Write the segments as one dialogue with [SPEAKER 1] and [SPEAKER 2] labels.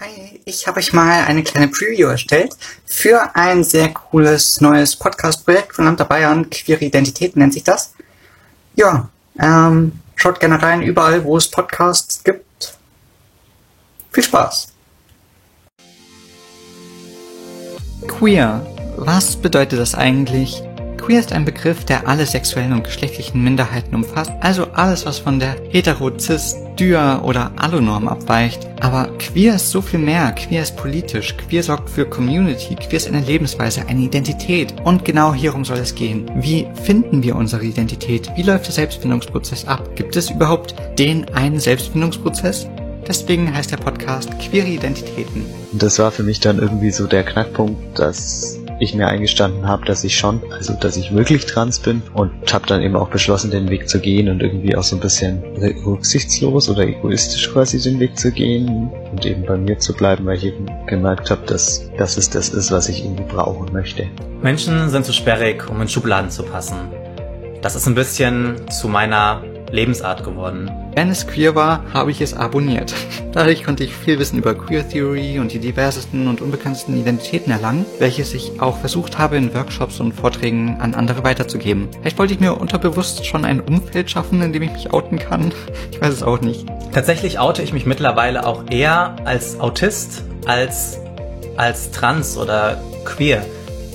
[SPEAKER 1] Hi, ich habe euch mal eine kleine Preview erstellt für ein sehr cooles neues Podcast-Projekt von der Bayern. Queere Identität nennt sich das. Ja, ähm, schaut gerne rein, überall, wo es Podcasts gibt. Viel Spaß! Queer. Was bedeutet das eigentlich? Queer ist ein Begriff, der alle sexuellen und geschlechtlichen Minderheiten umfasst, also alles, was von der hetero, cis, dy oder Allonorm abweicht. Aber queer ist so viel mehr. Queer ist politisch. Queer sorgt für Community. Queer ist eine Lebensweise, eine Identität. Und genau hierum soll es gehen. Wie finden wir unsere Identität? Wie läuft der Selbstfindungsprozess ab? Gibt es überhaupt den einen Selbstfindungsprozess? Deswegen heißt der Podcast Queere Identitäten.
[SPEAKER 2] Das war für mich dann irgendwie so der Knackpunkt, dass ich mir eingestanden habe, dass ich schon, also dass ich wirklich trans bin und habe dann eben auch beschlossen, den Weg zu gehen und irgendwie auch so ein bisschen rücksichtslos oder egoistisch quasi den Weg zu gehen und eben bei mir zu bleiben, weil ich eben gemerkt habe, dass, dass es das ist, was ich irgendwie brauchen möchte.
[SPEAKER 3] Menschen sind zu sperrig, um in Schubladen zu passen. Das ist ein bisschen zu meiner Lebensart geworden.
[SPEAKER 1] Wenn es queer war, habe ich es abonniert. Dadurch konnte ich viel Wissen über Queer Theory und die diversesten und unbekanntesten Identitäten erlangen, welches ich auch versucht habe in Workshops und Vorträgen an andere weiterzugeben. Vielleicht wollte ich mir unterbewusst schon ein Umfeld schaffen, in dem ich mich outen kann. Ich weiß es auch nicht.
[SPEAKER 3] Tatsächlich oute ich mich mittlerweile auch eher als Autist als als trans oder queer.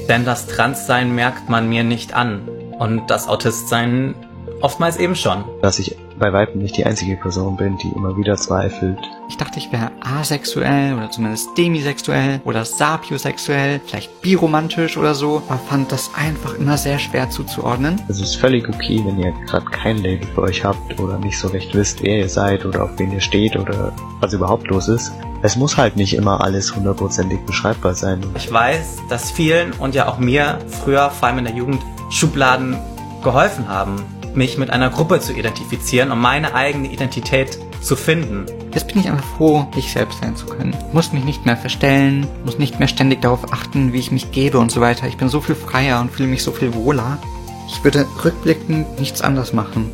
[SPEAKER 3] Denn das Transsein merkt man mir nicht an. Und das Autistsein Oftmals eben schon.
[SPEAKER 2] Dass ich bei Weitem nicht die einzige Person bin, die immer wieder zweifelt.
[SPEAKER 1] Ich dachte, ich wäre asexuell oder zumindest demisexuell oder sapiosexuell, vielleicht biromantisch oder so, aber fand das einfach immer sehr schwer zuzuordnen.
[SPEAKER 2] Es ist völlig okay, wenn ihr gerade kein Label für euch habt oder nicht so recht wisst, wer ihr seid oder auf wen ihr steht oder was überhaupt los ist. Es muss halt nicht immer alles hundertprozentig beschreibbar sein.
[SPEAKER 3] Ich weiß, dass vielen und ja auch mir früher, vor allem in der Jugend, Schubladen geholfen haben mich mit einer Gruppe zu identifizieren, um meine eigene Identität zu finden.
[SPEAKER 1] Jetzt bin ich einfach froh, ich selbst sein zu können. Muss mich nicht mehr verstellen, muss nicht mehr ständig darauf achten, wie ich mich gebe und so weiter. Ich bin so viel freier und fühle mich so viel wohler. Ich würde rückblickend nichts anders machen.